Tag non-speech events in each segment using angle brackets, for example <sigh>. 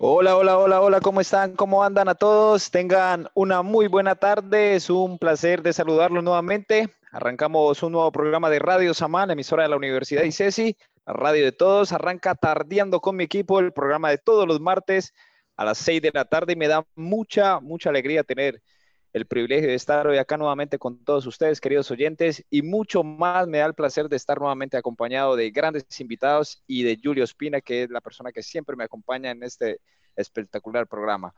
Hola, hola, hola, hola, ¿cómo están? ¿Cómo andan a todos? Tengan una muy buena tarde. Es un placer de saludarlos nuevamente. Arrancamos un nuevo programa de Radio Samán, emisora de la Universidad ICESI, la radio de todos. Arranca tardeando con mi equipo el programa de todos los martes a las 6 de la tarde y me da mucha, mucha alegría tener el privilegio de estar hoy acá nuevamente con todos ustedes, queridos oyentes, y mucho más me da el placer de estar nuevamente acompañado de grandes invitados y de Julio Espina, que es la persona que siempre me acompaña en este espectacular programa.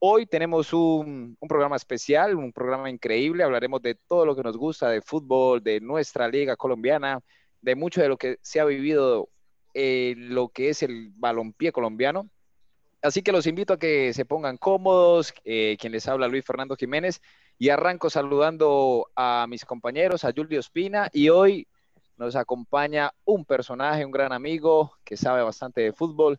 Hoy tenemos un, programa especial, un programa increíble, hablaremos de todo lo que nos gusta, de fútbol, de nuestra liga colombiana, de mucho de lo que se ha vivido, en lo que es el balompié colombiano Así que los invito a que se pongan cómodos. Eh, quien les habla, Luis Fernando Jiménez. Y arranco saludando a mis compañeros, a Julio Espina. Y hoy nos acompaña un personaje, un gran amigo que sabe bastante de fútbol.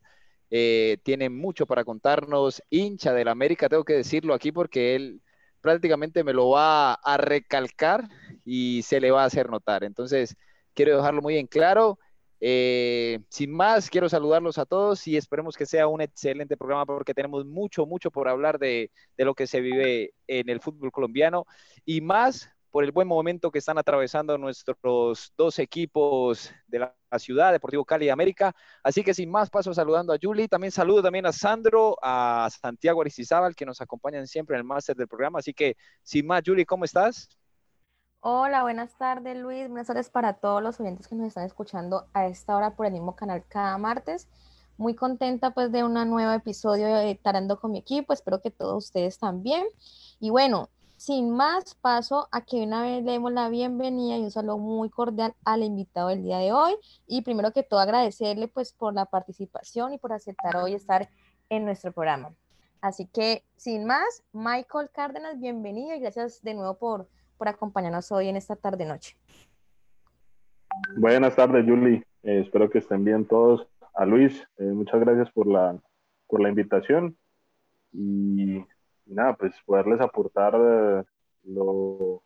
Eh, tiene mucho para contarnos. Hincha del América, tengo que decirlo aquí porque él prácticamente me lo va a recalcar y se le va a hacer notar. Entonces, quiero dejarlo muy en claro. Eh, sin más, quiero saludarlos a todos y esperemos que sea un excelente programa porque tenemos mucho, mucho por hablar de, lo que se vive en el fútbol colombiano y más por el buen momento que están atravesando nuestros dos equipos de la, ciudad, Deportivo Cali y América. Así que sin más, paso saludando a Julie. También saludo también a Sandro, a Santiago Aristizábal, que nos acompañan siempre en el máster del programa. Así que sin más, Julie, ¿cómo estás? Hola, buenas tardes Luis, buenas tardes para todos los oyentes que nos están escuchando a esta hora por el mismo canal cada martes. Muy contenta pues de un nuevo episodio de Tarando con mi equipo, espero que todos ustedes también. Y bueno, sin más paso a que una vez le demos la bienvenida y un saludo muy cordial al invitado del día de hoy. Y primero que todo agradecerle pues por la participación y por aceptar hoy estar en nuestro programa. Así que sin más, Michael Cárdenas, bienvenido y gracias de nuevo por por acompañarnos hoy en esta tarde-noche. Buenas tardes, Julie. Eh, espero que estén bien todos. A Luis, eh, muchas gracias por la, por la invitación. Y, nada, pues poderles aportar eh, lo,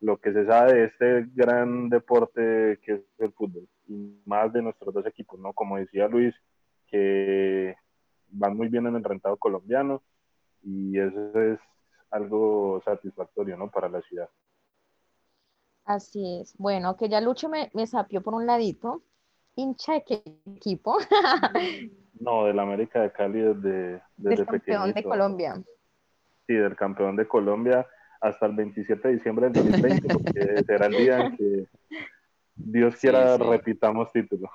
lo que se sabe de este gran deporte que es el fútbol. Y más de nuestros dos equipos, ¿no? Como decía Luis, que van muy bien en el rentado colombiano. Y eso es algo satisfactorio, ¿no? Para la ciudad. Así es. Bueno, que ya Lucho me, me sapió por un ladito. ¿Hincha de qué equipo? <laughs> no, del América de Cali desde, desde del campeón de Colombia. Sí, del campeón de Colombia hasta el 27 de diciembre del 2020, porque <laughs> será el día en que Dios quiera repitamos título.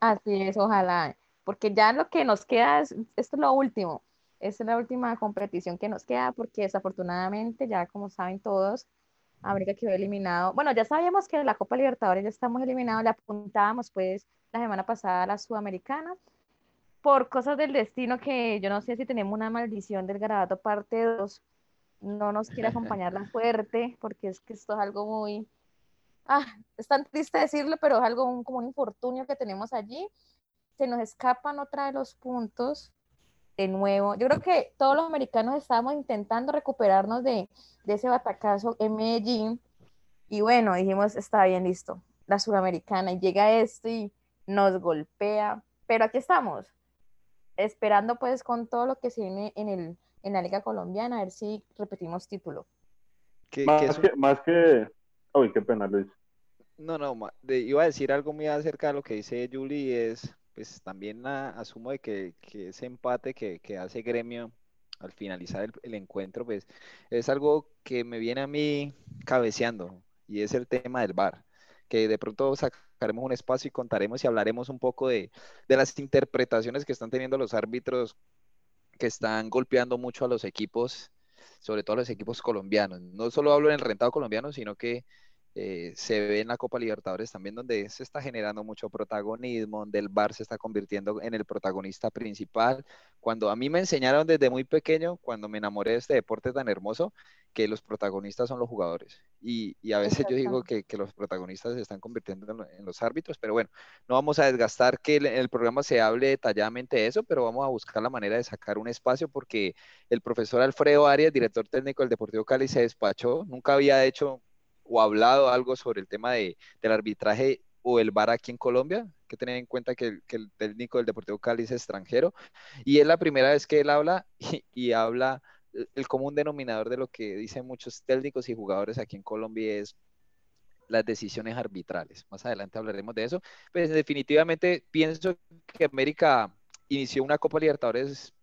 Así es, ojalá. Porque ya lo que nos queda es, esto es lo último es la última competición que nos queda porque desafortunadamente, ya como saben todos, América quedó eliminado. Bueno, ya sabíamos que la Copa Libertadores ya estamos eliminados, le apuntábamos pues la semana pasada a la Sudamericana por cosas del destino que yo no sé si tenemos una maldición del garabato parte 2, no nos quiere <laughs> acompañar la fuerte porque es que esto es algo muy... Ah, es tan triste decirlo, pero es algo como un infortunio que tenemos allí. Se nos escapan otra de los puntos de nuevo. Yo creo que todos los americanos estábamos intentando recuperarnos de, ese batacazo en Medellín. Y bueno, dijimos, está bien, listo, la sudamericana. Y llega esto y nos golpea. Pero aquí estamos, esperando pues con todo lo que se viene en, el, en la Liga Colombiana, a ver si repetimos título. más, que, más que... Uy, qué pena, Luis. No, no, iba a decir algo muy acerca de lo que dice Julie, es pues también asumo de que, ese empate que, hace Gremio al finalizar el, encuentro, pues es algo que me viene a mí cabeceando y es el tema del VAR, que de pronto sacaremos un espacio y contaremos y hablaremos un poco de, de las interpretaciones que están teniendo los árbitros que están golpeando mucho a los equipos, sobre todo a los equipos colombianos. No solo hablo en el rentado colombiano, sino que eh, se ve en la Copa Libertadores también donde se está generando mucho protagonismo, donde el Bar se está convirtiendo en el protagonista principal. Cuando a mí me enseñaron desde muy pequeño, cuando me enamoré de este deporte tan hermoso, que los protagonistas son los jugadores. Y, a veces yo digo que, los protagonistas se están convirtiendo en, los árbitros, pero bueno, no vamos a desgastar que en el programa se hable detalladamente de eso, pero vamos a buscar la manera de sacar un espacio porque el profesor Alfredo Arias, director técnico del Deportivo Cali, se despachó, nunca había hecho o hablado algo sobre el tema de, del arbitraje o el VAR aquí en Colombia, que tener en cuenta que, el técnico del Deportivo Cali es extranjero y es la primera vez que él habla <laughs> y, habla el común denominador de lo que dicen muchos técnicos y jugadores aquí en Colombia es las decisiones arbitrales. Más adelante hablaremos de eso. Pues, definitivamente pienso que América inició una Copa Libertadores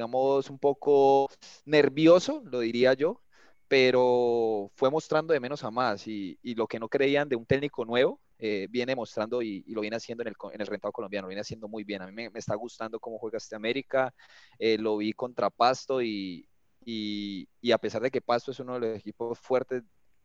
digamos, un poco nervioso, lo diría yo, pero fue mostrando de menos a más y, lo que no creían de un técnico nuevo, eh, viene mostrando y, lo viene haciendo en el, en el rentado colombiano, lo viene haciendo muy bien. A mí me, está gustando cómo juega este América, eh, lo vi contra Pasto y, a pesar de que Pasto es uno de los equipos fuertes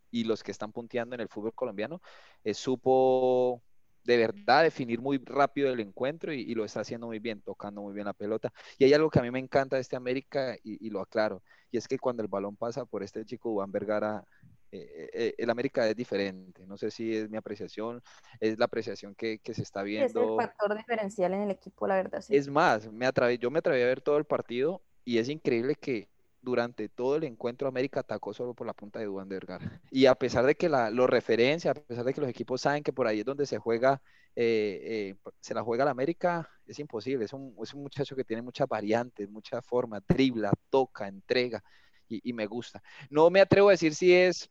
y los que están punteando en el fútbol colombiano, eh, supo de verdad definir muy rápido el encuentro y, lo está haciendo muy bien, tocando muy bien la pelota. Y hay algo que a mí me encanta de este América y, lo aclaro, y es que cuando el balón pasa por este chico Juan Vergara, eh, eh, el América es diferente. No sé si es mi apreciación, es la apreciación que, se está viendo. Es el factor diferencial en el equipo, la verdad. Es más, me atreví, yo me atreví a ver todo el partido y es increíble que durante todo el encuentro América atacó solo por la punta de Duan Vergara. Y a pesar de que la, lo referencia, a pesar de que los equipos saben que por ahí es donde se juega, eh, eh, se la juega la América, es imposible. Es un, es un, muchacho que tiene muchas variantes, muchas formas, tribla, toca, entrega, y, me gusta. No me atrevo a decir si es...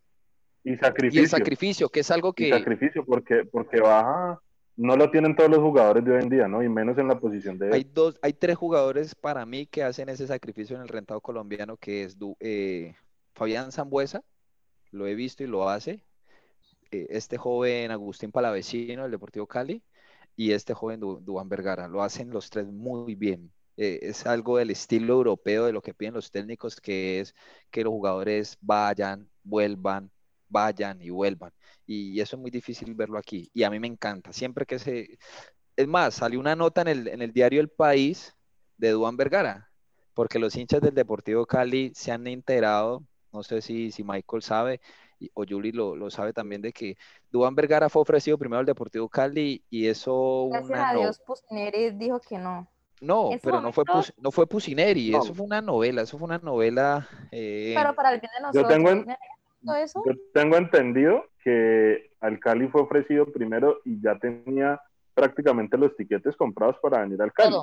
Y sacrificio. Y el sacrificio, que es algo que... sacrificio, porque, porque baja no lo tienen todos los jugadores de hoy en día, ¿no? Y menos en la posición de... Hay, dos, hay tres jugadores para mí que hacen ese sacrificio en el rentado colombiano, que es eh, Fabián Zambuesa, lo he visto y lo hace, eh, este joven Agustín Palavecino del Deportivo Cali, y este joven Duan Vergara, lo hacen los tres muy bien. Eh, es algo del estilo europeo de lo que piden los técnicos, que es que los jugadores vayan, vuelvan, vayan y vuelvan y eso es muy difícil verlo aquí. Y a mí me encanta. Siempre que se... Es más, salió una nota en el, en el diario El País de Duan Vergara, porque los hinchas del Deportivo Cali se han enterado, no sé si, si Michael sabe, o Juli lo, lo, sabe también, de que Duan Vergara fue ofrecido primero al Deportivo Cali y eso... Gracias a Dios, Pusineri dijo que no. No, pero no fue, no fue Pusineri, eso fue una novela, eso fue una novela... Eh, pero para el bien de nosotros, Yo tengo, yo tengo entendido que al Cali fue ofrecido primero y ya tenía prácticamente los tiquetes comprados para venir al Cali.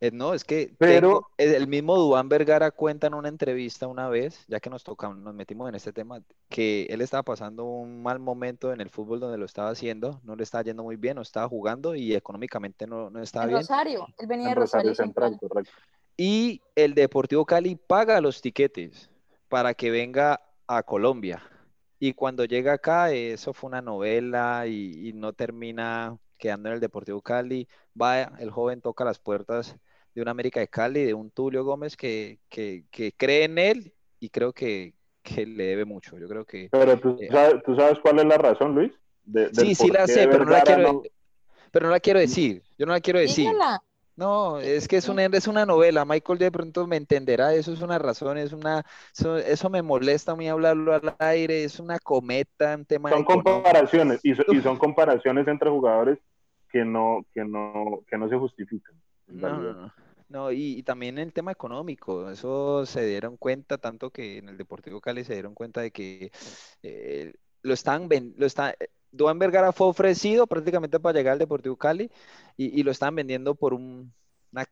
Eh, no, es que Pero, el mismo Duan Vergara cuenta en una entrevista una vez, ya que nos tocamos, nos metimos en este tema, que él estaba pasando un mal momento en el fútbol donde lo estaba haciendo, no le estaba yendo muy bien, no estaba jugando y económicamente no, no estaba bien. Rosario, él venía de Rosario, Central. correcto. Y el Deportivo Cali paga los tiquetes para que venga a Colombia. Y cuando llega acá, eso fue una novela y, no termina quedando en el Deportivo Cali. Va, el joven toca las puertas de un América de Cali, de un Tulio Gómez que, que, cree en él y creo que, que, le debe mucho. Yo creo que. Pero tú, eh, sabes, ¿tú sabes cuál es la razón, Luis? sí, sí la sé, pero no la, quiero, pero no la quiero decir. Yo no la quiero decir. No, es que es una, es una novela. Michael de pronto me entenderá. Eso es una razón, es una, eso, me molesta a mí hablarlo al aire. Es una cometa, un tema. Son comparaciones y, son comparaciones entre jugadores que no, que no, que no se justifican. No, no, no. y, también el tema económico. Eso se dieron cuenta tanto que en el Deportivo Cali se dieron cuenta de que eh, lo están, lo están Duan Vergara fue ofrecido prácticamente para llegar al Deportivo Cali y, lo estaban vendiendo por una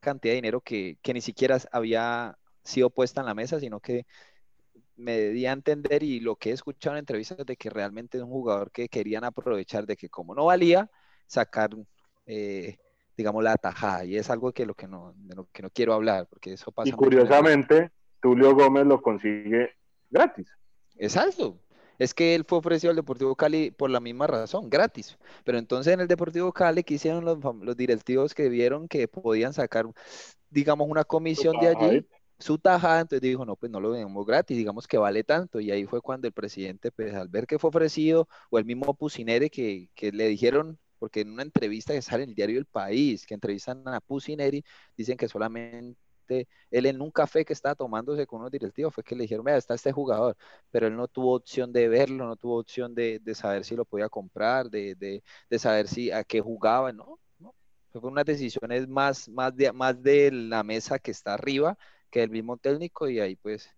cantidad de dinero que, ni siquiera había sido puesta en la mesa, sino que me di a entender y lo que he escuchado en entrevistas de que realmente es un jugador que querían aprovechar de que como no valía, sacar, eh, digamos, la tajada. Y es algo que lo que no, de lo que no quiero hablar, porque eso pasa. Y curiosamente, Tulio Gómez lo consigue gratis. Exacto es que él fue ofrecido al Deportivo Cali por la misma razón, gratis. Pero entonces en el Deportivo Cali, ¿qué hicieron los, directivos que vieron que podían sacar, digamos, una comisión de allí? su tajada, entonces dijo, no, pues no lo vendemos gratis, digamos que vale tanto, y ahí fue cuando el presidente, pues al ver que fue ofrecido, o el mismo Pusineri que, que le dijeron, porque en una entrevista que sale en el diario El País, que entrevistan a Pusineri, dicen que solamente él en un café que estaba tomándose con unos directivos fue que le dijeron, mira, está este jugador, pero él no tuvo opción de verlo, no tuvo opción de, saber si lo podía comprar, de, saber si a qué jugaba, ¿no? ¿no? Unas decisiones más, más, de, más de la mesa que está arriba que el mismo técnico y ahí pues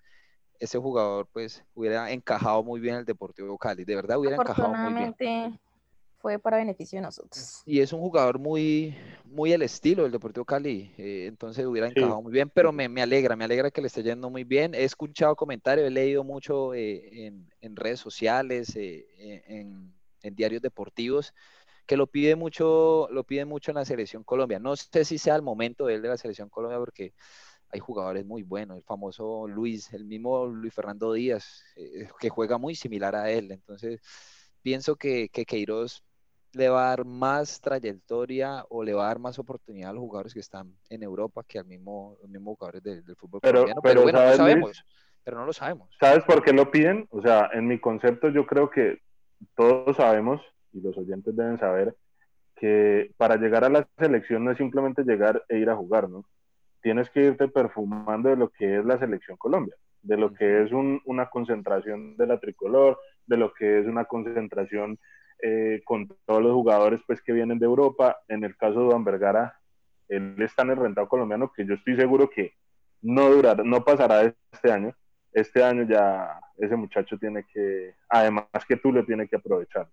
ese jugador pues hubiera encajado muy bien en el Deportivo Cali, de verdad hubiera encajado muy bien. Fue para beneficio de nosotros. Y es un jugador muy, muy el estilo del Deportivo Cali, eh, entonces hubiera encajado muy bien, pero me, alegra, me alegra que le esté yendo muy bien. He escuchado comentarios, he leído mucho eh, en, redes sociales, eh, en, en diarios deportivos, que lo pide mucho, lo pide mucho en la selección Colombia. No sé si sea el momento de él de la selección Colombia porque hay jugadores muy buenos, el famoso Luis, el mismo Luis Fernando Díaz, eh, que juega muy similar a él. Entonces, pienso que, que Queiroz le va a dar más trayectoria o le va a dar más oportunidad a los jugadores que están en Europa que al mismo, los mismos jugadores del, fútbol pero, colombiano. Pero, bueno, no sabemos, pero no lo sabemos. ¿Sabes por qué lo piden? O sea, en mi concepto yo creo que todos sabemos, y los oyentes deben saber, que para llegar a la selección no es simplemente llegar e ir a jugar, ¿no? tienes que irte perfumando de lo que es la selección Colombia, de lo que es una concentración de la tricolor, de lo que es una concentración eh, con todos los jugadores pues, que vienen de Europa. En el caso de Juan Vergara, él está en el rentado colombiano, que yo estoy seguro que no durará, no pasará este año. Este año ya ese muchacho tiene que, además que tú le tienes que aprovechar.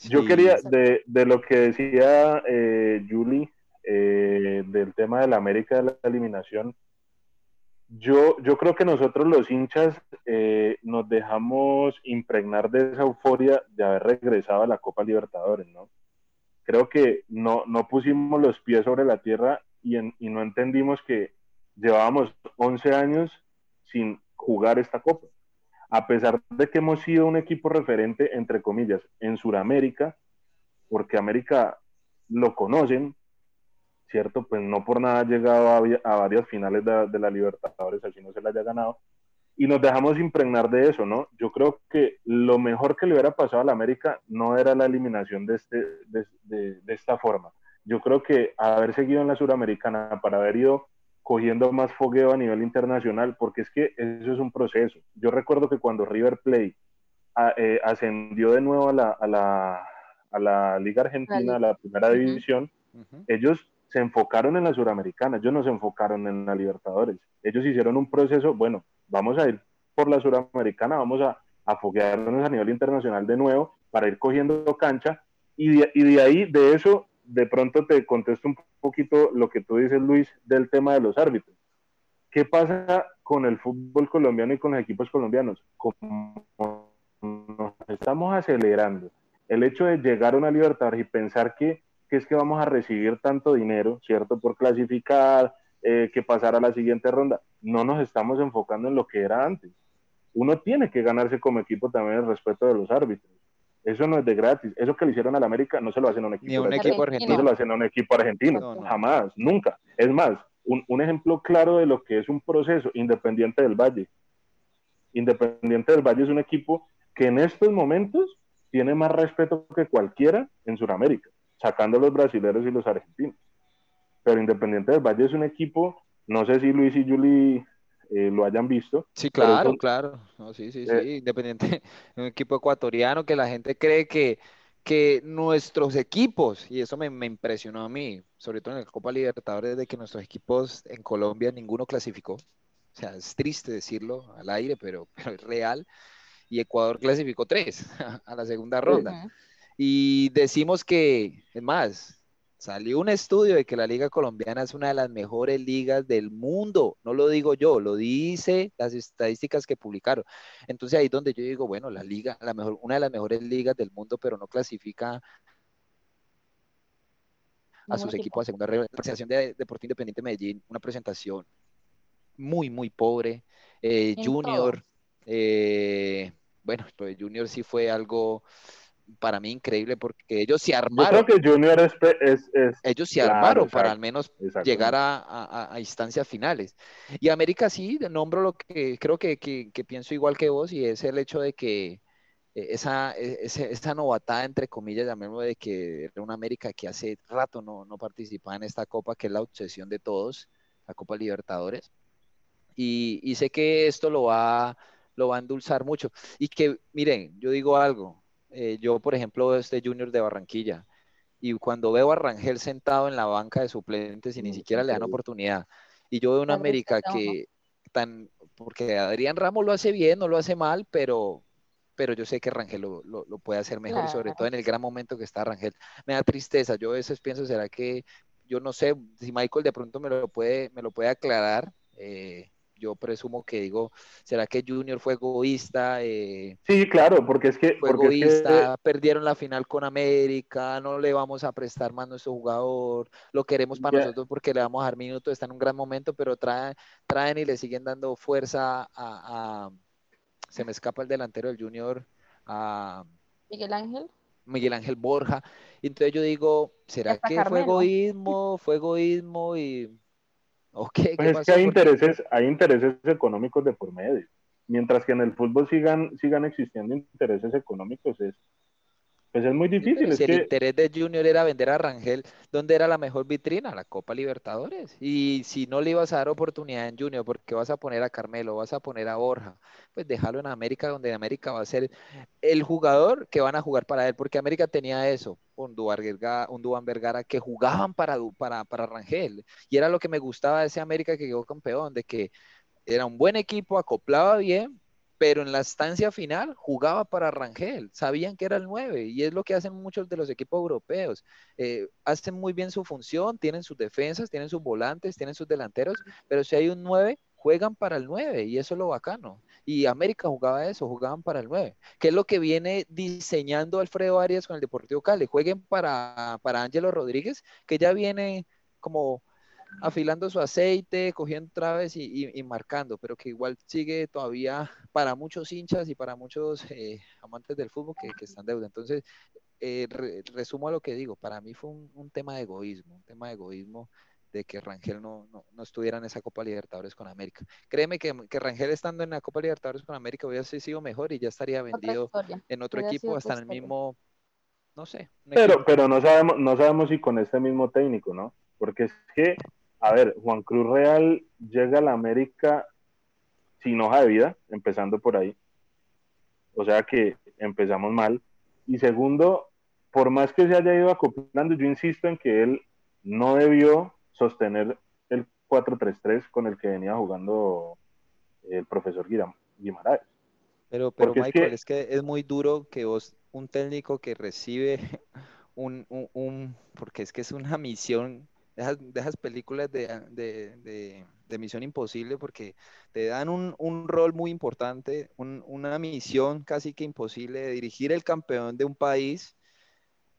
Yo quería, de, de, lo que decía eh, Julie, eh, del tema de la América de la eliminación, yo, yo creo que nosotros los hinchas eh, nos dejamos impregnar de esa euforia de haber regresado a la Copa Libertadores, ¿no? Creo que no, no pusimos los pies sobre la tierra y, y no entendimos que llevábamos 11 años sin jugar esta Copa. A pesar de que hemos sido un equipo referente, entre comillas, en Sudamérica, porque América lo conocen, ¿cierto? Pues no por nada ha llegado a, varias finales de, la Libertadores, así no se la haya ganado. Y nos dejamos impregnar de eso, ¿no? Yo creo que lo mejor que le hubiera pasado a la América no era la eliminación de, este, de, de esta forma. Yo creo que haber seguido en la Suramericana para haber ido cogiendo más fogueo a nivel internacional, porque es que eso es un proceso. Yo recuerdo que cuando River Plate eh, ascendió de nuevo a la, a la, a la Liga Argentina, a la primera división, ellos se enfocaron en la Suramericana, ellos no se enfocaron en la Libertadores. Ellos hicieron un proceso, bueno, vamos a ir por la Suramericana, vamos a, a foguearnos a nivel internacional de nuevo para ir cogiendo cancha y de, y de ahí, de eso, de pronto te contesto un poquito lo que tú dices, Luis, del tema de los árbitros. ¿Qué pasa con el fútbol colombiano y con los equipos colombianos? Como nos estamos acelerando, el hecho de llegar a una Libertadores y pensar que que es que vamos a recibir tanto dinero, ¿cierto? Por clasificar, eh, que pasar a la siguiente ronda. No nos estamos enfocando en lo que era antes. Uno tiene que ganarse como equipo también el respeto de los árbitros. Eso no es de gratis. Eso que le hicieron a la América no se lo hacen a un equipo, un equipo argentino. No se lo hacen a un equipo argentino. Jamás, nunca. Es más, un, un ejemplo claro de lo que es un proceso independiente del Valle. Independiente del Valle es un equipo que en estos momentos tiene más respeto que cualquiera en Sudamérica sacando los brasileños y los argentinos. Pero Independiente del Valle es un equipo, no sé si Luis y Juli eh, lo hayan visto. Sí, claro, claro. sí, sí, sí. Eh, Independiente, <laughs> un equipo ecuatoriano que la gente cree que, que nuestros equipos, y eso me, me, impresionó a mí, sobre todo en la Copa Libertadores, de que nuestros equipos en Colombia ninguno clasificó. O sea, es triste decirlo al aire, pero, <laughs> pero es real. Y Ecuador clasificó tres <laughs> a la segunda ronda. Y decimos que, es más, salió un estudio de que la Liga Colombiana es una de las mejores ligas del mundo. No lo digo yo, lo dice las estadísticas que publicaron. Entonces ahí es donde yo digo, bueno, la liga, la mejor, una de las mejores ligas del mundo, pero no clasifica a sus equipos a segunda representación de Deportivo Independiente Medellín, una presentación muy, muy pobre. Eh, junior, eh, bueno, lo de Junior sí fue algo para mí increíble porque ellos se armaron. Yo creo que Junior es. ellos se armaron para al menos llegar a, instancias finales. Y América sí, nombro lo que creo que, pienso igual que vos y es el hecho de que eh, esa, e, esa novatada, entre comillas, llamémoslo de que era una América que hace rato no, no participaba en esta copa, que es la obsesión de todos, la Copa Libertadores. Y, y sé que esto lo va, lo va a endulzar mucho. Y que, miren, yo digo algo, eh, yo, por ejemplo, este Junior de Barranquilla, y cuando veo a Rangel sentado en la banca de suplentes y ni siquiera le dan oportunidad, y yo veo una América que, tan, porque Adrián Ramos lo hace bien, no lo hace mal, pero, pero yo sé que Rangel lo, lo, puede hacer mejor, sobre todo en el gran momento que está Rangel. Me da tristeza, yo a veces pienso, ¿será que, yo no sé, si Michael de pronto me lo puede, me lo puede aclarar? Eh, yo presumo que digo, ¿será que Junior fue egoísta? Eh, sí, claro, porque es que... Fue egoísta, perdieron la final con América, no le vamos a prestar más a nuestro jugador, lo queremos para nosotros porque le vamos a dar minutos, está en un gran momento, pero traen, traen y le siguen dando fuerza a, Se me escapa el delantero del Junior, a... Miguel Ángel. Miguel Ángel Borja. Y entonces yo digo, ¿será que fue egoísmo? Fue egoísmo y pues es que hay intereses, hay intereses económicos de por medio. Mientras que en el fútbol sigan, sigan existiendo intereses económicos, es, pues es muy difícil. si el interés de Junior era vender a Rangel, ¿dónde era la mejor vitrina? La Copa Libertadores. Y si no le ibas a dar oportunidad en Junior, porque vas a poner a Carmelo, vas a poner a Borja, pues déjalo en América, donde América va a ser el jugador que van a jugar para él, porque América tenía eso, un Duan Vergara, que jugaban para, para, para Rangel. Y era lo que me gustaba de ese América que quedó campeón, de que era un buen equipo, acoplaba bien, pero en la estancia final jugaba para Rangel, sabían que era el 9 y es lo que hacen muchos de los equipos europeos. Eh, hacen muy bien su función, tienen sus defensas, tienen sus volantes, tienen sus delanteros, pero si hay un 9, juegan para el 9 y eso es lo bacano. Y América jugaba eso, jugaban para el 9, que es lo que viene diseñando Alfredo Arias con el Deportivo Cali. Jueguen para, para Ángelo Rodríguez, que ya viene como afilando su aceite, cogiendo traves y, y, marcando, pero que igual sigue todavía para muchos hinchas y para muchos eh, amantes del fútbol que, que, están deuda. Entonces, eh, resumo a lo que digo, para mí fue un, tema de egoísmo, un tema de egoísmo de que Rangel no, no, estuviera en esa Copa Libertadores con América. Créeme que, que, Rangel estando en la Copa Libertadores con América hubiera sido mejor y ya estaría vendido en otro equipo, hasta en el mismo, no sé. Pero, pero no sabemos, no sabemos si con este mismo técnico, ¿no? Porque es que a ver, Juan Cruz Real llega a la América sin hoja de vida, empezando por ahí. O sea que empezamos mal. Y segundo, por más que se haya ido acoplando, yo insisto en que él no debió sostener el 4-3-3 con el que venía jugando el profesor Guimaraes. Pero, pero Michael, es que... es muy duro que vos, un técnico que recibe <laughs> un, un, porque es que es una misión de esas películas de, Misión Imposible porque te dan un, rol muy importante, una misión casi que imposible de dirigir el campeón de un país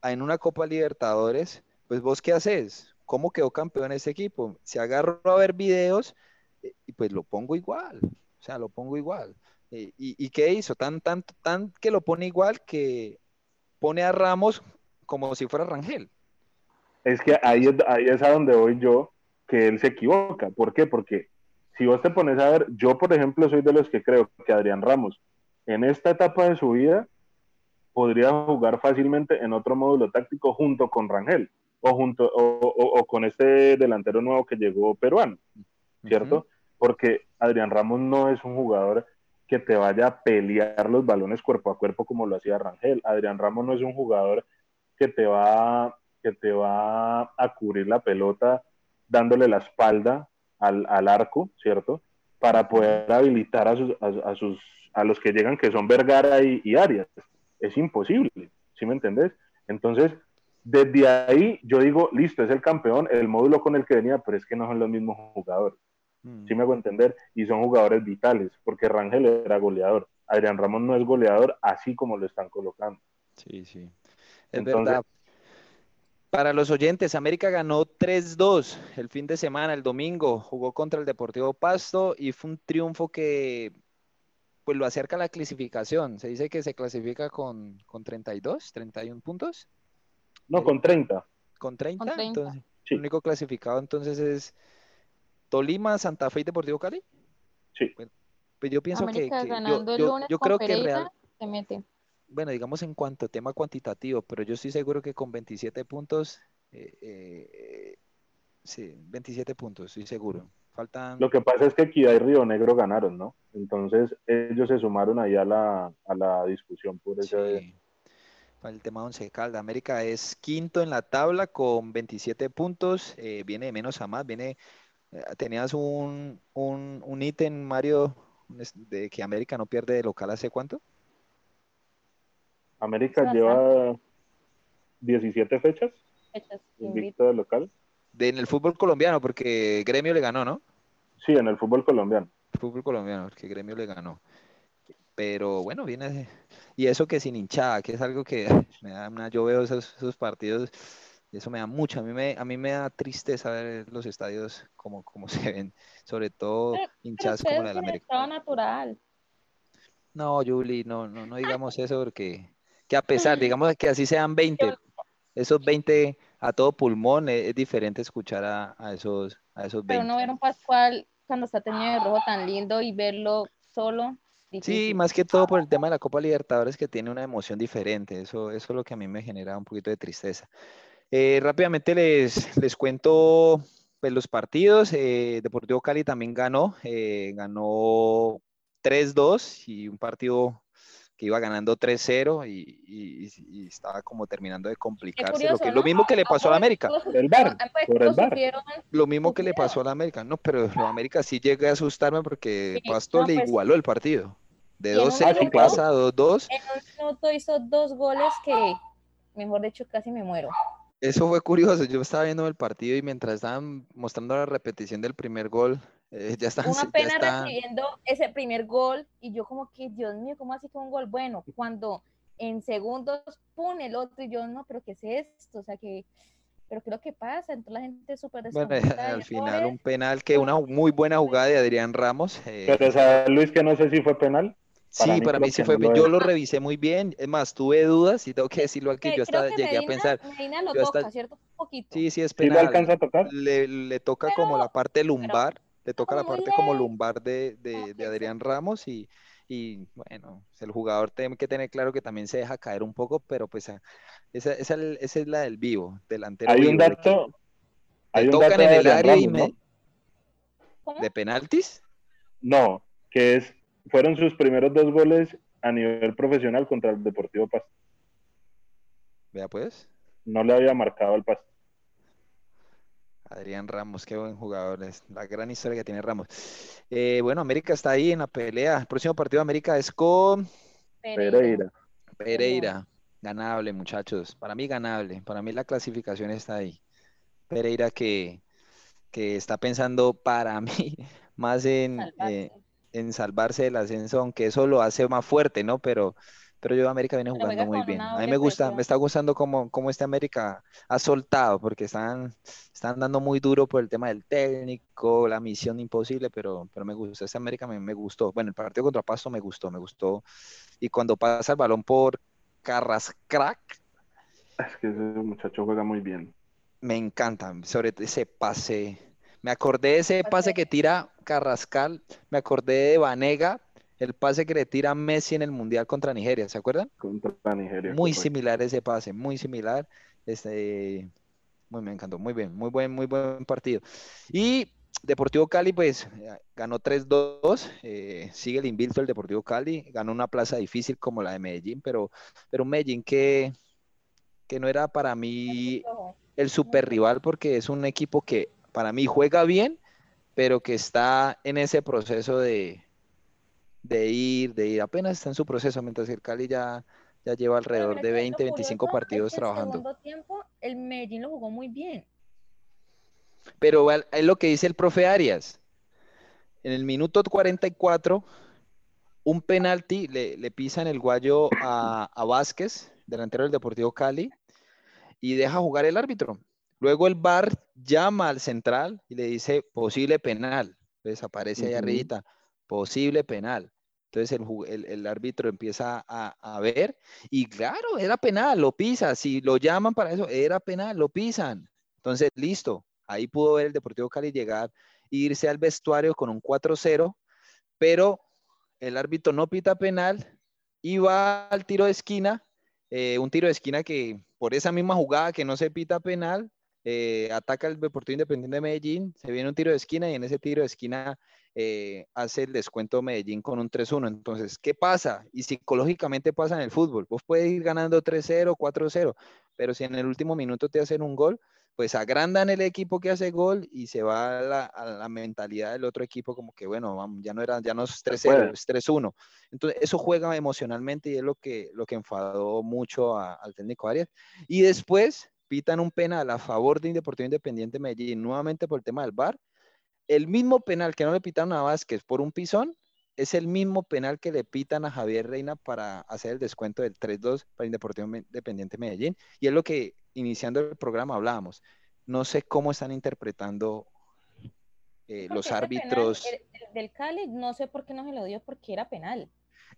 en una Copa Libertadores, pues vos qué haces? ¿Cómo quedó campeón ese equipo? Se agarro a ver videos eh, y pues lo pongo igual, o sea, lo pongo igual. Eh, ¿Y, y qué hizo? Tan, tan, tan que lo pone igual que pone a Ramos como si fuera Rangel. Es que ahí, ahí es a donde voy yo, que él se equivoca. ¿Por qué? Porque si vos te pones a ver, yo por ejemplo soy de los que creo que Adrián Ramos en esta etapa de su vida podría jugar fácilmente en otro módulo táctico junto con Rangel o, junto, o, con este delantero nuevo que llegó peruano, ¿cierto? Porque Adrián Ramos no es un jugador que te vaya a pelear los balones cuerpo a cuerpo como lo hacía Rangel. Adrián Ramos no es un jugador que te va que te va a cubrir la pelota dándole la espalda al, arco, ¿cierto? Para poder habilitar a, sus, a, sus, a los que llegan, que son Vergara y, Arias. Es imposible, ¿sí me entendés? Entonces, desde ahí yo digo, listo, es el campeón, el módulo con el que venía, pero es que no son los mismos jugadores. Mm. ¿Sí me hago entender? Y son jugadores vitales, porque Rangel era goleador. Adrián Ramón no es goleador, así como lo están colocando. Sí, sí. Es verdad. Para los oyentes, América ganó 3-2 el fin de semana, el domingo, jugó contra el Deportivo Pasto y fue un triunfo que pues lo acerca a la clasificación. Se dice que se clasifica con, con 32, 31 puntos. No, con 30. ¿Con 30? Entonces, El único clasificado entonces es Tolima, Santa Fe y Deportivo Cali. Sí. pues yo pienso que, yo, creo que Real se mete bueno, digamos en cuanto a tema cuantitativo, pero yo estoy seguro que con 27 puntos, eh, eh, sí, 27 puntos, estoy seguro. Faltan... Lo que pasa es que Equidad y Río Negro ganaron, ¿no? Entonces ellos se sumaron ahí a la, a la discusión por ese... Para el tema de Once Calda, América es quinto en la tabla con 27 puntos, eh, viene de menos a más, viene eh, tenías un, un, un ítem, Mario, de que América no pierde de local hace cuánto? América lleva 17 fechas. Fechas. Invicto de local. De, en el fútbol colombiano, porque Gremio le ganó, ¿no? Sí, en el fútbol colombiano. fútbol colombiano, porque Gremio le ganó. Pero bueno, viene. Y eso que sin hinchada, que es algo que <laughs> me da una, yo veo esos, esos partidos y eso me da mucho. A mí me, a mí me da tristeza ver los estadios como, como <laughs> se ven, sobre todo hinchadas como la del América. natural. No, Juli, no, no, no digamos eso porque que a pesar, digamos que así sean 20, esos 20 a todo pulmón, es, diferente escuchar a, a, esos, a esos 20. Pero no ver un Pascual cuando está teniendo el rojo tan lindo y verlo solo. Sí, más que todo por el tema de la Copa Libertadores que tiene una emoción diferente. Eso, eso es lo que a mí me genera un poquito de tristeza. Eh, rápidamente les, les cuento pues, los partidos. Eh, Deportivo Cali también ganó, eh, ganó 3-2 y un partido que iba ganando 3-0 y, estaba como terminando de complicarse. lo, que, lo mismo que le pasó a la América. Por el bar, <laughs> por el bar. Lo mismo que le pasó a la América. No, pero la América sí llega a asustarme porque Pasto le pues igualó el partido. De 2-0 pasa a 2-2. En un minuto hizo dos goles que, mejor dicho, casi me muero. Eso fue curioso. Yo estaba viendo el partido y mientras estaban mostrando la repetición del primer gol, eh, ya están. Una <laughs> pena recibiendo ese primer gol y yo como que, Dios mío, ¿cómo así fue un gol? Bueno, cuando en segundos pone el otro y yo, no, pero ¿qué es esto? O sea, que, pero ¿qué es lo que pasa? Entonces la gente súper Bueno, <laughs> al final un penal que una muy buena jugada de Adrián Ramos. Eh, pero o sea, Luis, que no sé si fue penal. sí, para mí sí fue. yo lo revisé muy bien. Es más, tuve dudas y tengo que decirlo aquí. Yo hasta llegué a pensar. Medina lo toca, ¿cierto? Un poquito. Sí, sí, es penal. ¿Sí lo alcanza a tocar? Le, le toca como la parte lumbar, le toca la parte como lumbar de, de, de Adrián Ramos y, y, bueno, el jugador tiene que tener claro que también se deja caer un poco, pero pues ah, esa, esa, esa es la del vivo, delantero. Hay un dato. Hay un tocan dato en el área y me... ¿De penaltis? No, que es fueron sus primeros dos goles a nivel profesional contra el Deportivo Pasto. Vea pues. No le había marcado el Pasto. Adrián Ramos, qué buen jugador, es la gran historia que tiene Ramos. Eh, bueno, América está ahí en la pelea. El próximo partido de América es con Pereira. Pereira. Ganable, muchachos. Para mí, ganable. Para mí, la clasificación está ahí. Pereira que, que está pensando para <laughs> mí más en, en salvarse del ascenso, aunque eso lo hace más fuerte, ¿no? Pero, pero yo América viene jugando muy bien. A mí me gusta, me está gustando cómo, cómo este América ha soltado, porque están, están dando muy duro por el tema del técnico, la misión imposible, pero, pero me gusta. Este América me, me gustó. Bueno, el partido contra Pasto me gustó, me gustó. Y cuando pasa el balón por Carrascrack. Es que ese muchacho juega muy bien. Me encanta, sobre ese pase me acordé de ese pase que tira Carrascal, me acordé de Vanega, el pase que le tira Messi en el Mundial contra Nigeria, ¿se acuerdan? Contra Nigeria. Muy similar ese pase, muy similar. Este, muy, me encantó, muy bien, muy buen, muy buen partido. Y Deportivo Cali, pues ganó 3-2, eh, sigue el invicto el Deportivo Cali, ganó una plaza difícil como la de Medellín, pero, pero Medellín que, que no era para mí el super rival porque es un equipo que para mí juega bien, pero que está en ese proceso de, de ir, de ir, apenas está en su proceso, mientras que el Cali ya, ya lleva alrededor de 20, 25 partidos trabajando. En el segundo tiempo, el Medellín lo jugó muy bien. Pero es lo que dice el profe Arias. En el minuto 44, un penalti le, le pisa en el guayo a, a Vázquez, delantero del Deportivo Cali, y deja jugar el árbitro. Luego el VAR llama al central y le dice posible penal. Entonces aparece ahí arribita, posible penal. Entonces el, árbitro empieza a, ver y claro, era penal, lo pisa. Si lo llaman para eso, era penal, lo pisan. Entonces, listo. Ahí pudo ver el Deportivo Cali llegar e irse al vestuario con un 4-0, pero el árbitro no pita penal y va al tiro de esquina. Eh, un tiro de esquina que por esa misma jugada que no se pita penal, eh, ataca el Deportivo Independiente de Medellín, se viene un tiro de esquina y en ese tiro de esquina eh, hace el descuento Medellín con un 3-1. Entonces, ¿qué pasa? Y psicológicamente pasa en el fútbol. Vos puedes ir ganando 3-0, 4-0, pero si en el último minuto te hacen un gol, pues agrandan el equipo que hace gol y se va a la, mentalidad del otro equipo como que, bueno, ya no era, ya no es 3-0, es 3-1. Entonces, eso juega emocionalmente y es lo que, lo que enfadó mucho al técnico Arias. Y después pitan un penal a favor de Indeportivo Independiente Medellín, nuevamente por el tema del VAR. El mismo penal que no le pitaron a Vázquez por un pisón, es el mismo penal que le pitan a Javier Reina para hacer el descuento del 3-2 para Indeportivo Independiente Medellín. Y es lo que iniciando el programa hablábamos. No sé cómo están interpretando eh, los árbitros. el, del Cali, no sé por qué no se lo dio porque era penal.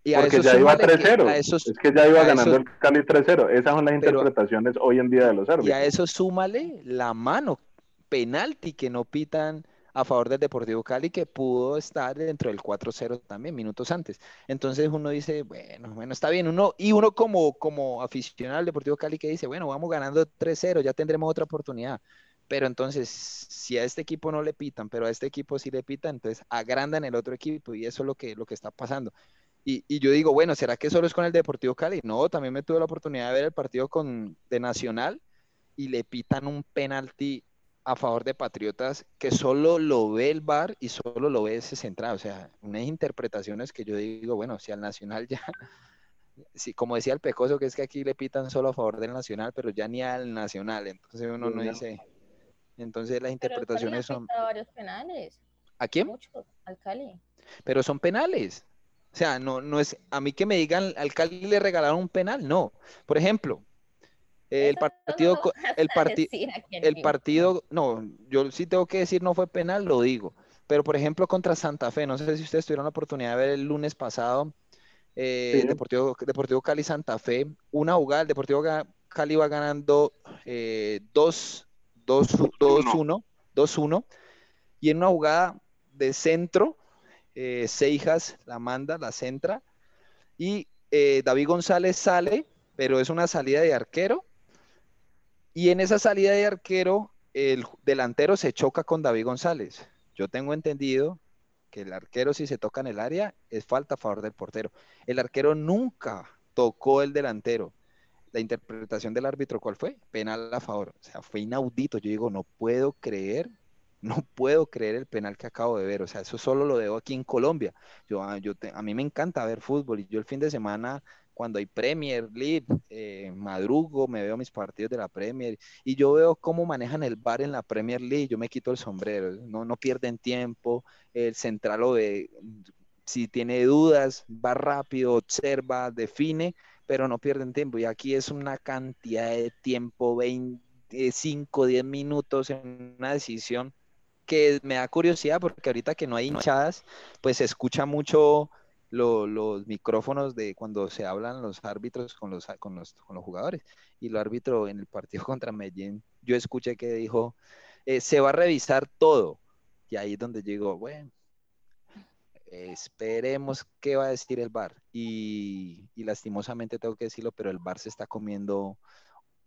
Y porque ya iba 3-0. Es que ya iba ganando el Cali 3-0. Esas son las interpretaciones hoy en día de los árbitros. Y a eso súmale la mano, penalti que no pitan a favor del Deportivo Cali que pudo estar dentro del 4-0 también minutos antes. Entonces uno dice, bueno, bueno, está bien, uno y uno como como aficionado al Deportivo Cali que dice, bueno, vamos ganando 3-0, ya tendremos otra oportunidad. Pero entonces, si a este equipo no le pitan, pero a este equipo sí le pitan, entonces agrandan el otro equipo y eso es lo que, lo que está pasando. Y, y, yo digo, bueno, ¿será que solo es con el Deportivo Cali? No, también me tuve la oportunidad de ver el partido con, de Nacional y le pitan un penalti a favor de Patriotas que solo lo ve el VAR y solo lo ve ese central. O sea, unas interpretaciones que yo digo, bueno, si al Nacional ya, <laughs> sí, como decía el Pecoso, que es que aquí le pitan solo a favor del Nacional, pero ya ni al Nacional. Entonces uno no dice. Entonces las interpretaciones son. varios penales. ¿A quién? Al Cali. Pero son penales. O sea, no, no es a mí que me digan al Cali le regalaron un penal, no. Por ejemplo, el partido, el, partido, el partido, no, yo sí tengo que decir no fue penal, lo digo. Pero por ejemplo contra Santa Fe, no sé si ustedes tuvieron la oportunidad de ver el lunes pasado, eh, Deportivo, Deportivo Cali Santa Fe, una jugada, el Deportivo Cali va ganando 2, 1 2-1, y en una jugada de centro, eh, Seijas la manda, la centra, y eh, David González sale, pero es una salida de arquero, y en esa salida de arquero, el delantero se choca con David González. Yo tengo entendido que el arquero si se toca en el área es falta a favor del portero. El arquero nunca tocó el delantero. La interpretación del árbitro, ¿cuál fue? Penal a favor. O sea, fue inaudito. Yo digo, no puedo creer, no puedo creer el penal que acabo de ver. O sea, eso solo lo debo aquí en Colombia. Yo, ah, yo a mí me encanta ver fútbol y yo el fin de semana cuando hay Premier League, eh, madrugo, me veo mis partidos de la Premier y yo veo cómo manejan el bar en la Premier League, yo me quito el sombrero, no, no pierden tiempo, el central lo ve, si tiene dudas, va rápido, observa, define, pero no pierden tiempo y aquí es una cantidad de tiempo, 25, 10 minutos en una decisión que me da curiosidad porque ahorita que no hay hinchadas, pues se escucha mucho los micrófonos de cuando se hablan los árbitros con los, con los, con los jugadores. Y el árbitro en el partido <laughs> contra Medellín, yo escuché que dijo, eh, se va a revisar todo. Y ahí es donde llegó, bueno, esperemos qué va a decir el VAR. Y, y, lastimosamente tengo que decirlo, pero el VAR se está comiendo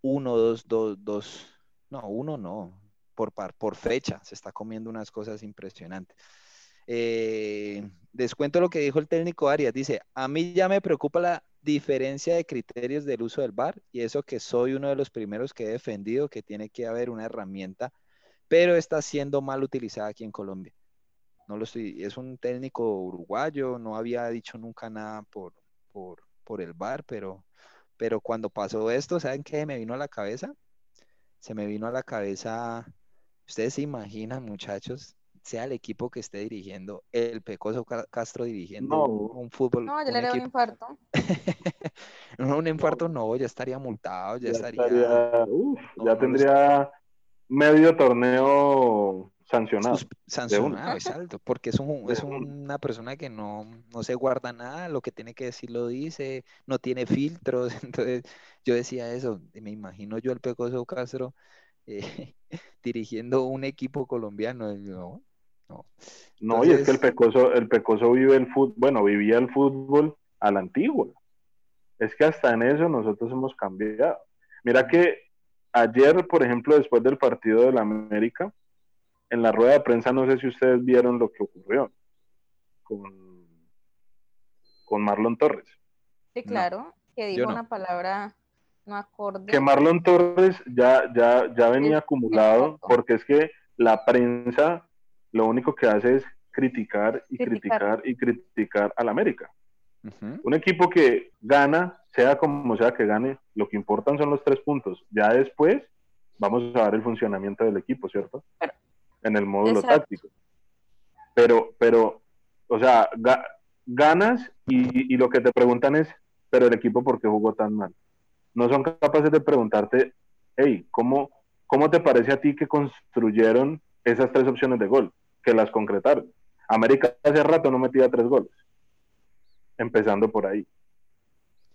uno, dos, dos, dos, no, uno no, por, por fecha, se está comiendo unas cosas impresionantes. Eh, descuento lo que dijo el técnico Arias. Dice, a mí ya me preocupa la diferencia de criterios del uso del VAR y eso que soy uno de los primeros que he defendido que tiene que haber una herramienta, pero está siendo mal utilizada aquí en Colombia. No lo estoy, es un técnico uruguayo, no había dicho nunca nada por, por, por el VAR, pero, pero cuando pasó esto, ¿saben qué me vino a la cabeza? Se me vino a la cabeza, ustedes se imaginan, muchachos, sea el equipo que esté dirigiendo, el Pecoso Castro dirigiendo un fútbol. No, ya le daría <laughs> un infarto. no, un infarto no, ya estaría multado, ya, estaría. ya tendría medio torneo sancionado. sancionado, <laughs> exacto, porque es, un, es una persona que no, no se guarda nada, lo que tiene que decir lo dice, no tiene filtros. <laughs> Entonces, yo decía eso, me imagino yo el Pecoso Castro. Eh, <laughs> dirigiendo un equipo colombiano. ¿no? No. y es que el Pecoso, el Pecoso vive el fútbol, bueno, vivía el fútbol a la antigua. Es que hasta en eso nosotros hemos cambiado. Mira que ayer, por ejemplo, después del partido de la América, en la rueda de prensa, no sé si ustedes vieron lo que ocurrió con, con Marlon Torres. Sí, claro, que dijo una palabra no acorde. Que Marlon Torres ya, ya, ya venía acumulado, porque es que la prensa lo único que hace es criticar y criticar, y criticar al América. Un equipo que gana, sea como sea que gane, lo que importan son los tres puntos. Ya después vamos a ver el funcionamiento del equipo, ¿cierto? en el módulo táctico. Pero, pero, o sea, ganas y, lo que te preguntan es, pero el equipo, ¿por qué jugó tan mal? No son capaces de preguntarte, hey, ¿cómo, ¿cómo te parece a ti que construyeron esas tres opciones de gol? Que las concretaron. América hace rato no metía tres goles. Empezando por ahí.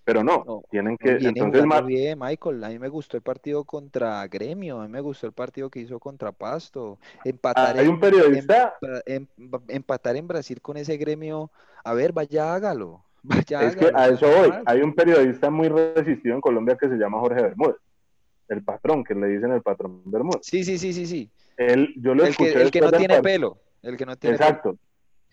Pero no, tienen que. entonces, más... bien, Michael. A mí me gustó el partido contra Gremio, a mí me gustó el partido que hizo contra Pasto. Empatar Hay un periodista. empatar en Brasil con ese gremio. A ver, vaya, hágalo. <laughs> Vaya, es que a eso voy. Hay un periodista muy resistido en Colombia que se llama Jorge Bermúdez. El patrón, que le dicen el patrón Bermúdez. Sí, sí, sí, sí, sí. Él, yo lo el escuché. Que, el que no tiene pelo. El que no tiene Exacto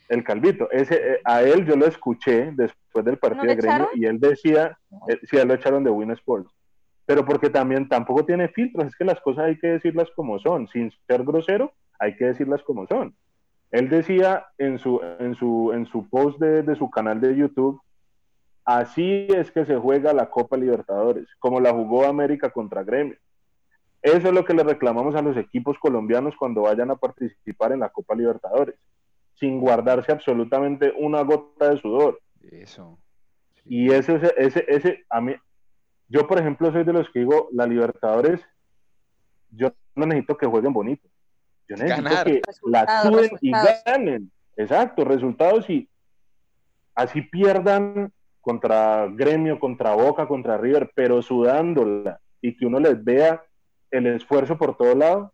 el Calvito. Ese, eh, a él yo lo escuché después del partido de Gremio y él decía, eh, sí, él lo echaron de Win Sports. Pero porque también tampoco tiene filtros, es que las cosas hay que decirlas como son, sin ser grosero, hay que decirlas como son. Él decía en su, en su, en su post de, de su canal de YouTube, así es que se juega la Copa Libertadores, como la jugó América contra Gremio. Eso es lo que le reclamamos a los equipos colombianos cuando vayan a participar en la Copa Libertadores sin guardarse absolutamente una gota de sudor. Eso. Y ese, ese, ese, a mí, yo por ejemplo soy de los que digo, la Libertadores, yo no necesito que jueguen bonito. Yo necesito que la suben y ganen. Exacto, resultados y así pierdan contra Gremio, contra Boca, contra River, pero sudándola y que uno les vea el esfuerzo por todo lado,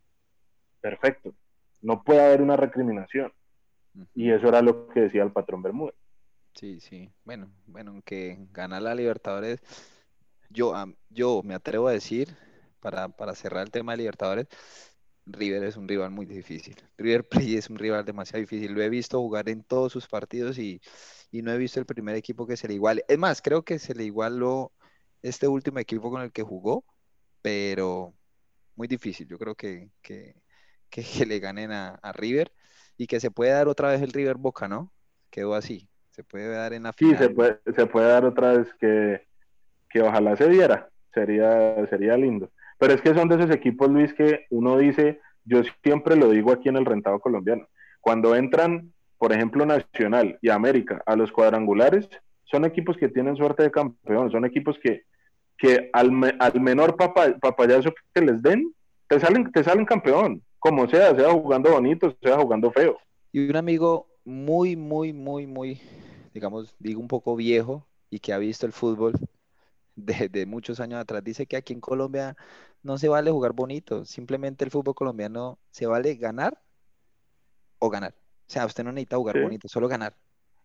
perfecto. No puede haber una recriminación. Y eso era lo que decía el patrón Bermúdez. Sí, sí. Bueno, bueno, que ganar la Libertadores, yo, yo me atrevo a decir, para, cerrar el tema de Libertadores, River es un rival muy difícil. River Plate es un rival demasiado difícil. Lo he visto jugar en todos sus partidos y, no he visto el primer equipo que se le iguale. Es más, creo que se le igualó este último equipo con el que jugó, pero muy difícil. Yo creo que, que, <laughs> le ganen a, a River y que se puede dar otra vez el River Boca, ¿no? Quedó así. Se puede dar en la final. Sí, se puede, se puede dar otra vez que, que ojalá se diera. Sería, sería lindo. Pero es que son de esos equipos, Luis, que uno dice, yo siempre lo digo aquí en el rentado colombiano, cuando entran, por ejemplo, Nacional y América a los cuadrangulares, son equipos que tienen suerte de campeón, son equipos que, que al, al menor papayazo que les den, te salen, te salen campeón como sea, sea jugando bonito, sea jugando feo. Y un amigo muy, muy, muy, muy, digamos, digo un poco viejo y que ha visto el fútbol de, muchos años atrás, dice que aquí en Colombia no se vale jugar bonito, simplemente el fútbol colombiano se vale ganar o ganar. O sea, usted no necesita jugar bonito, solo ganar.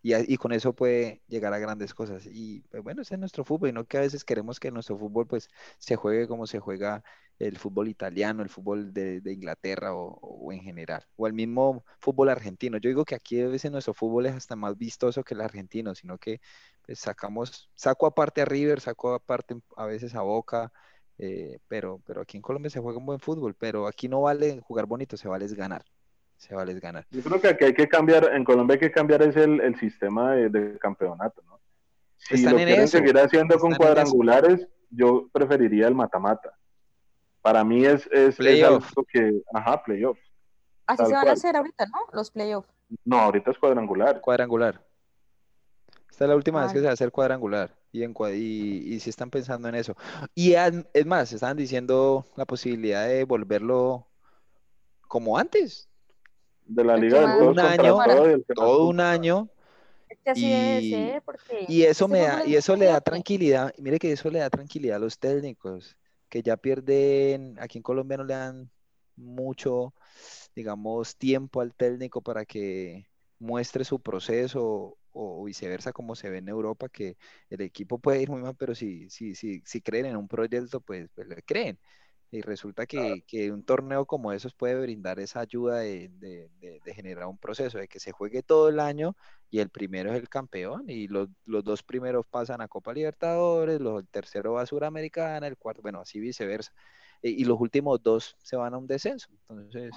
Y, y, con eso puede llegar a grandes cosas. Y pues, bueno, ese es nuestro fútbol, y no que a veces queremos que nuestro fútbol pues se juegue como se juega el fútbol italiano, el fútbol de, Inglaterra o, en general, o el mismo fútbol argentino. Yo digo que aquí a veces nuestro fútbol es hasta más vistoso que el argentino, sino que pues, sacamos, saco aparte a River, saco aparte a veces a Boca, eh, pero, pero aquí en Colombia se juega un buen fútbol, pero aquí no vale jugar bonito, se vale es ganar. Se vale es ganar. Yo creo que aquí hay que cambiar, en Colombia hay que cambiar es el, sistema de, campeonato, ¿no? Si lo quieren seguir haciendo con cuadrangulares, yo preferiría el mata-mata para mí es, es, algo que, ajá, playoff. Así se van a hacer ahorita, ¿no? Los playoffs. No, ahorita es cuadrangular. Cuadrangular. Esta es la última vez que se va a hacer cuadrangular. Y, en, y, y si están pensando en eso. Y es más, estaban diciendo la posibilidad de volverlo como antes. De la liga del todo un año, todo, un año. y, y eso me da, y eso le da tranquilidad. Mire que eso le da tranquilidad a los técnicos que ya pierden, aquí en Colombia no le dan mucho, digamos, tiempo al técnico para que muestre su proceso o, viceversa como se ve en Europa, que el equipo puede ir muy mal, pero si, si, si, si creen en un proyecto, pues, pues le creen. Y resulta que, que, un torneo como esos puede brindar esa ayuda de, de, de, generar un proceso, de que se juegue todo el año y el primero es el campeón y los, los dos primeros pasan a Copa Libertadores, los, el tercero va a Suramericana, el cuarto, bueno, así viceversa. Y, y los últimos dos se van a un descenso. Entonces...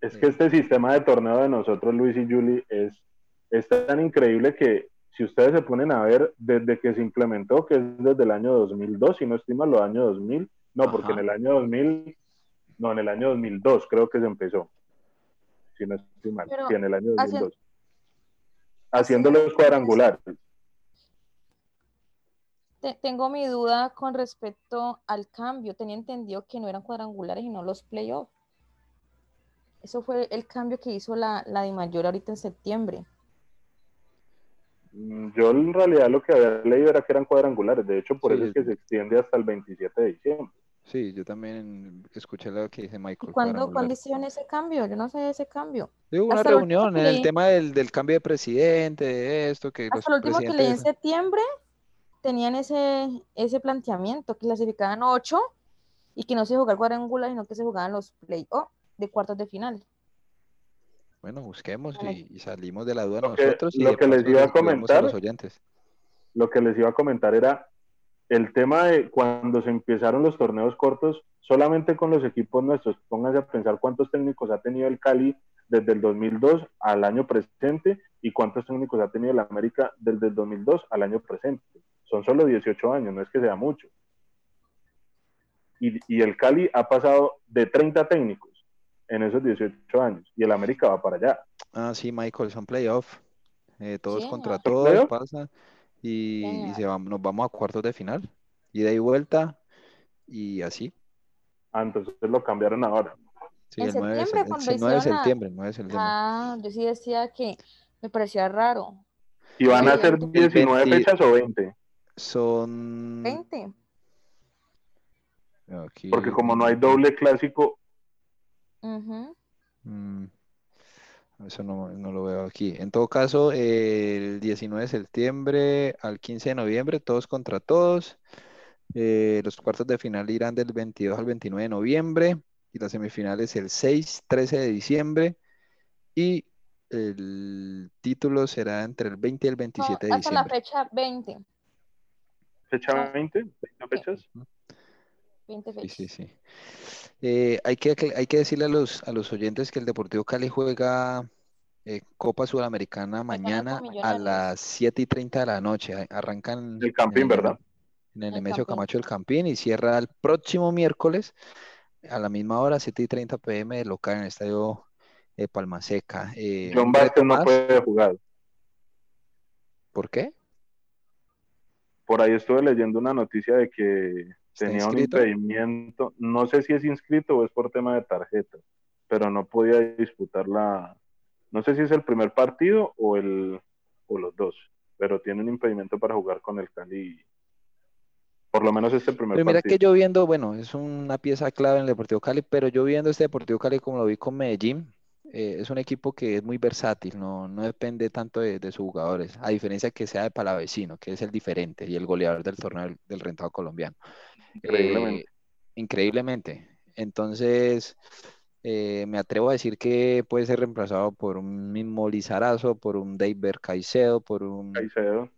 Es que este sistema de torneo de nosotros, Luis y Juli, es, es tan increíble que si ustedes se ponen a ver desde que se implementó, que es desde el año 2002, si no estima los años 2000, no, porque en el año 2000, no, en el año 2002 creo que se empezó. Si no estoy mal, sí, en el año 2002. Haciendo los cuadrangulares. Tengo mi duda con respecto al cambio. Tenía entendido que no eran cuadrangulares y no los playoffs. Eso fue el cambio que hizo la, la de mayor ahorita en septiembre. Mm, yo en realidad lo que había leído era que eran cuadrangulares, de hecho por eso es que se extiende hasta el 27 de diciembre. Sí, yo también escuché lo que dice Michael. ¿Cuándo, ¿cuándo hicieron ese cambio? Yo no sé ese cambio. Hubo una reunión en el tema del, del, cambio de presidente, de esto, que Hasta lo último que leí en septiembre tenían ese, ese planteamiento, que clasificaban ocho y que no se jugaba cuadrangular, sino que se jugaban los play-off de cuartos de final. Bueno, busquemos y, salimos de la duda lo nosotros. Que, lo que les iba a comentar, los oyentes. lo que les iba a comentar era el tema de cuando se empezaron los torneos cortos, solamente con los equipos nuestros, pónganse a pensar cuántos técnicos ha tenido el Cali desde el 2002 al año presente y cuántos técnicos ha tenido el América desde el 2002 al año presente. Son solo 18 años, no es que sea mucho. Y, y el Cali ha pasado de 30 técnicos en esos 18 años y el América va para allá. Ah, sí, Michael, son playoffs. Eh, todos contra todos pasa y, y se nos vamos a cuartos de final. Ida y vuelta y así. Ah, entonces lo cambiaron ahora. Sí, el 9, de, septiembre, 9 de septiembre. Ah, yo sí decía que me parecía raro. ¿Y van a ser 19 fechas o 20? Son 20. Aquí... Porque como no hay doble clásico, Mm, eso no, lo veo aquí. En todo caso, el 19 de septiembre al 15 de noviembre, todos contra todos. Eh, los cuartos de final irán del 22 al 29 de noviembre y las semifinales el 6, 13 de diciembre y el título será entre el 20 y el 27 de diciembre. Hasta la fecha 20. ¿Fecha 20? ¿20 fechas? 20 fechas. Sí, sí, sí. Eh, hay, que, hay que decirle a los, a los oyentes que el Deportivo Cali juega eh, Copa Sudamericana mañana a las 7 y 30 de la noche. Arrancan el Campín, ¿verdad? En el, Nemesio Camacho del Campín y cierra el próximo miércoles a la misma hora, 7 y 30 pm, de local en el estadio eh, Palmaseca. Eh, John Vázquez no puede jugar. ¿Por qué? Por ahí estuve leyendo una noticia de que tenía un impedimento, no sé si es inscrito o es por tema de tarjeta, pero no podía disputar la, no sé si es el primer partido o, el, o los dos, pero tiene un impedimento para jugar con el Cali. Por lo menos este primer pero mira partido. que yo viendo, bueno, es una pieza clave en el Deportivo Cali, pero yo viendo este Deportivo Cali como lo vi con Medellín, eh, es un equipo que es muy versátil, no, no depende tanto de, sus jugadores, a diferencia que sea de Palavecino, que es el diferente y el goleador del torneo del, del rentado colombiano. Increíblemente. Eh, increíblemente. Entonces, eh, me atrevo a decir que puede ser reemplazado por un mismo Lizarazo, por un David Caicedo, por un... Caicedo.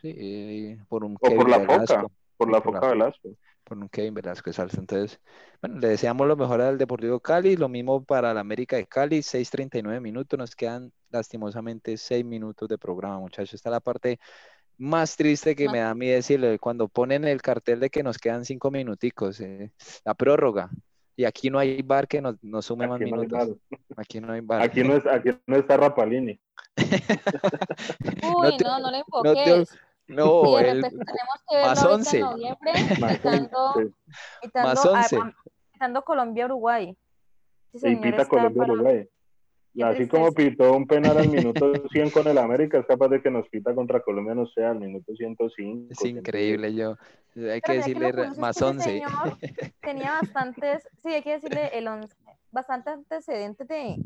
Sí, eh, por un o por la Foca, por la Foca Velasco. Por un Kevin Velasco, exacto. Entonces, bueno, le deseamos lo mejor al Deportivo Cali, lo mismo para la América de Cali, 6.39 minutos, nos quedan lastimosamente 6 minutos de programa, muchachos. Está la parte más triste que me da a mí decirle cuando ponen el cartel de que nos quedan cinco minuticos, eh, la prórroga. Y aquí no hay bar que nos, nos sume más minutos. aquí no hay bar. Aquí no, es, aquí no está Rapalini. <laughs> Uy, no, no, le enfoques. No, el, tenemos que verlo más 11. en noviembre, <laughs> quitando, quitando, más 11. quitando Colombia-Uruguay. Sí, y pita Colombia-Uruguay. Y así como pitó un penal al <laughs> minuto 100 con el América, es capaz de que nos pita contra Colombia, no sé, al minuto 105. Es increíble, yo. Hay que decirle más 11. tenía <laughs> bastantes, sí, hay que decirle el 11, bastante antecedentes de,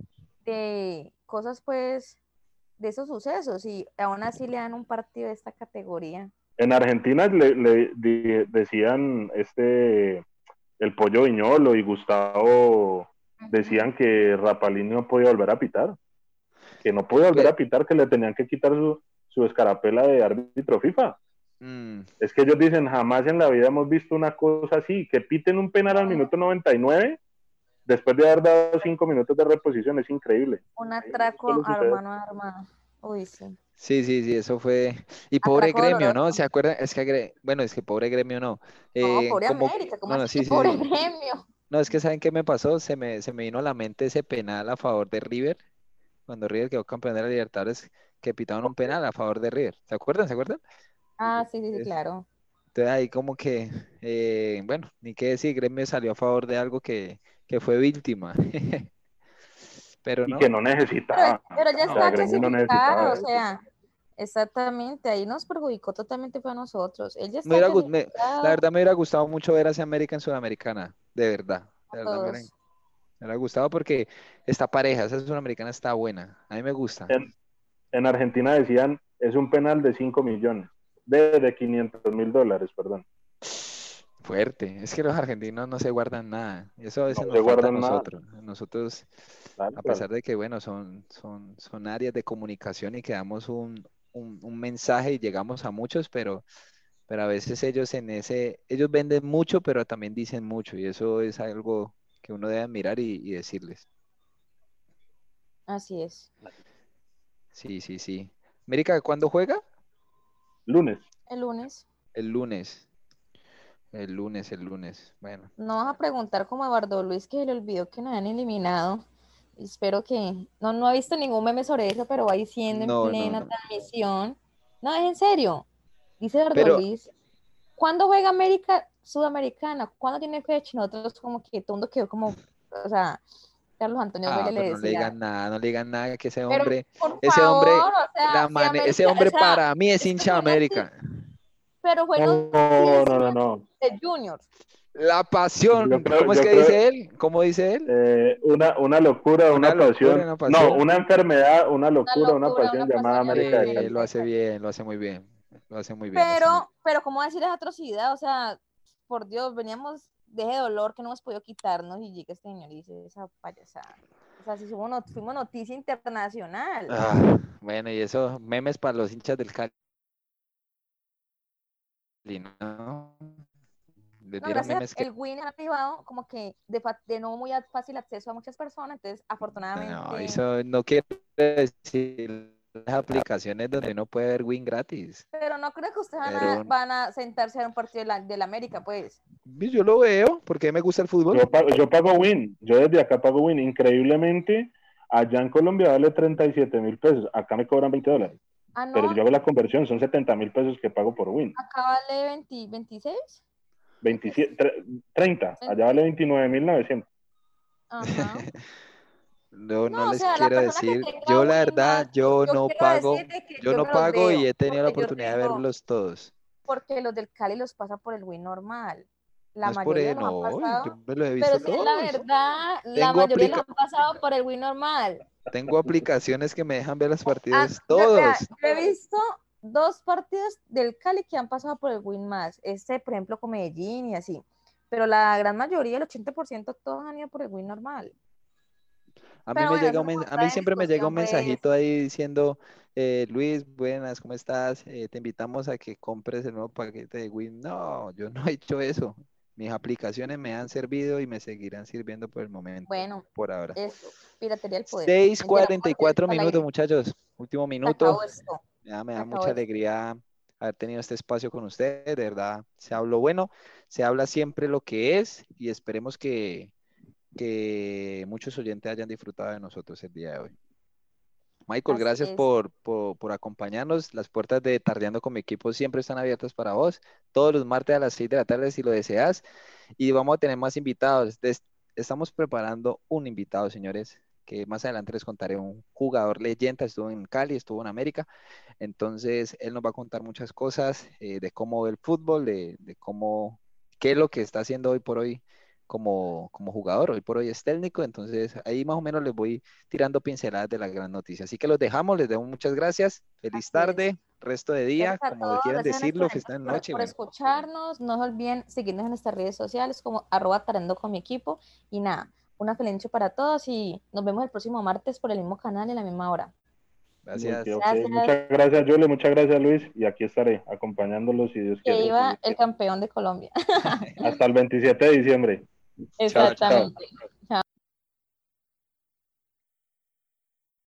de cosas, pues, de esos sucesos, y aún así le dan un partido de esta categoría. En Argentina le, le decían este el Pollo Viñolo y Gustavo decían que Rapalini no podía volver a pitar, que no podía volver a pitar, que le tenían que quitar su, su escarapela de árbitro FIFA. Mm. Es que ellos dicen, jamás en la vida hemos visto una cosa así, que piten un penal al minuto 99 después de haber dado cinco minutos de reposición, es increíble. Un atraco hermano arma. Uy, sí. Sí, sí, sí, eso fue. Y pobre gremio, ¿no? ¿Se acuerdan? Es que, bueno, es que pobre gremio no. no, eh, pobre América, ¿cómo no, sí, pobre gremio? No, es que ¿saben qué me pasó? Se me, se me vino a la mente ese penal a favor de River, cuando River quedó campeón de la Libertadores, que pitaron un penal a favor de River. ¿Se acuerdan? ¿Se acuerdan? Ah, sí, sí, sí, claro. Entonces ahí como que, eh, bueno, ni qué decir, Gremio salió a favor de algo que, que fue víctima. <laughs> pero no. Y que no necesitaba. Pero, ya está clasificado, o sea, exactamente, ahí nos perjudicó totalmente fue a nosotros. Él ya está la verdad me hubiera gustado mucho ver hacia América en Sudamericana, de verdad. De verdad me, hubiera, gustado porque esta pareja, esa Sudamericana está buena, a mí me gusta. En, en Argentina decían, es un penal de 5 millones, de, de 500 mil dólares, perdón. Fuerte, es que los argentinos no se guardan nada. Eso a veces nos falta a nosotros. Nosotros, a pesar de que, bueno, son, son, son áreas de comunicación y que damos un, mensaje y llegamos a muchos, pero, pero a veces ellos en ese, ellos venden mucho, pero también dicen mucho, y eso es algo que uno debe admirar y, decirles. Así es. Sí, sí, sí. América, ¿cuándo juega? Lunes. El lunes. El lunes. El lunes, el lunes. Bueno. No vas a preguntar como Eduardo Luis que se le olvidó que nos han eliminado. Espero que. No, no ha visto ningún meme sobre eso, pero va diciendo en plena transmisión. No, es en serio. Dice Eduardo Luis. ¿Cuándo juega América Sudamericana? ¿Cuándo tiene fecha? Nosotros como que todo mundo quedó como. O sea, Carlos Antonio ah, le decía. No le digan nada, no le digan nada que ese hombre. ese hombre, ese hombre para mí es hincha América pero bueno, no, no, no, de Junior. La pasión, ¿cómo es que dice él? ¿Cómo dice él? Eh, una, una locura, una, pasión. No, una enfermedad, una locura, una, pasión llamada América. lo hace bien, lo hace muy bien. Lo hace muy bien. Pero, pero ¿cómo decir esa atrocidad? O sea, por Dios, veníamos de ese dolor que no hemos podido quitarnos y llega este señor y dice esa payasada. O sea, si fuimos, fuimos noticia internacional. Ah, bueno, y eso, memes para los hinchas del Cali. ¿no? el Win ha privado como que de, no muy fácil acceso a muchas personas, entonces afortunadamente... No, eso no quiere decir aplicaciones donde no puede ver Win gratis. Pero no creo que ustedes van, a, sentarse a un partido de la, América, pues. Yo lo veo, porque me gusta el fútbol. Yo pago, yo pago Win, yo desde acá pago Win. Increíblemente, allá en Colombia vale 37 mil pesos, acá me cobran 20 dólares. Ah, Pero yo hago la conversión, son 70 mil pesos que pago por Win. ¿Acá vale 20, 26? 27, 30, allá vale 29 mil 900. Ajá. <laughs> No, no, les quiero decir, yo la verdad, yo, no pago, yo, no pago y he tenido la oportunidad de verlos todos. Porque los del Cali los pasa por el Win normal. La no mayoría no, yo me lo he visto pero todos. la verdad, la mayoría los han pasado por el Win normal. Tengo aplicaciones que me dejan ver las partidas ah, todos. he visto dos partidos del Cali que han pasado por el Win más. Este, por ejemplo, con Medellín y así. Pero la gran mayoría, el 80%, todos han ido por el Win normal. A mí, me llega a mí siempre me llega un mensajito ahí diciendo, eh, Luis, buenas, ¿cómo estás? Eh, te invitamos a que compres el nuevo paquete de Win. No, yo no he hecho eso. Mis aplicaciones me han servido y me seguirán sirviendo por el momento. Bueno, por ahora. Eso, piratería al poder. 6.44 minutos, muchachos. Último minuto. Ya me da mucha alegría haber tenido este espacio con ustedes. De verdad, se habló bueno, se habla siempre lo que es y esperemos que, que muchos oyentes hayan disfrutado de nosotros el día de hoy. Michael, gracias por, acompañarnos. Las puertas de Tardeando con mi equipo siempre están abiertas para vos. Todos los martes a las 6 de la tarde si lo deseas. Y vamos a tener más invitados. Estamos preparando un invitado, señores, que más adelante les contaré. Un jugador leyenda, estuvo en Cali, estuvo en América. Entonces, él nos va a contar muchas cosas eh, de cómo ve el fútbol, de, de cómo, qué es lo que está haciendo hoy por hoy como, como jugador. Hoy por hoy es técnico, entonces ahí más o menos les voy tirando pinceladas de la gran noticia. Así que los dejamos, les damos muchas gracias. Feliz tarde. resto de día, como quieran decirlo, que está en noche. Por, escucharnos, no se olviden seguirnos en nuestras redes sociales como arroba tarando con mi equipo. Y nada, una feliz noche para todos y nos vemos el próximo martes por el mismo canal en la misma hora. Gracias. Muchas gracias, Julie. Muchas gracias, Luis. Y aquí estaré acompañándolos si Dios quiere. Que iba el campeón de Colombia. <laughs> Hasta el 27 de diciembre. Exactamente.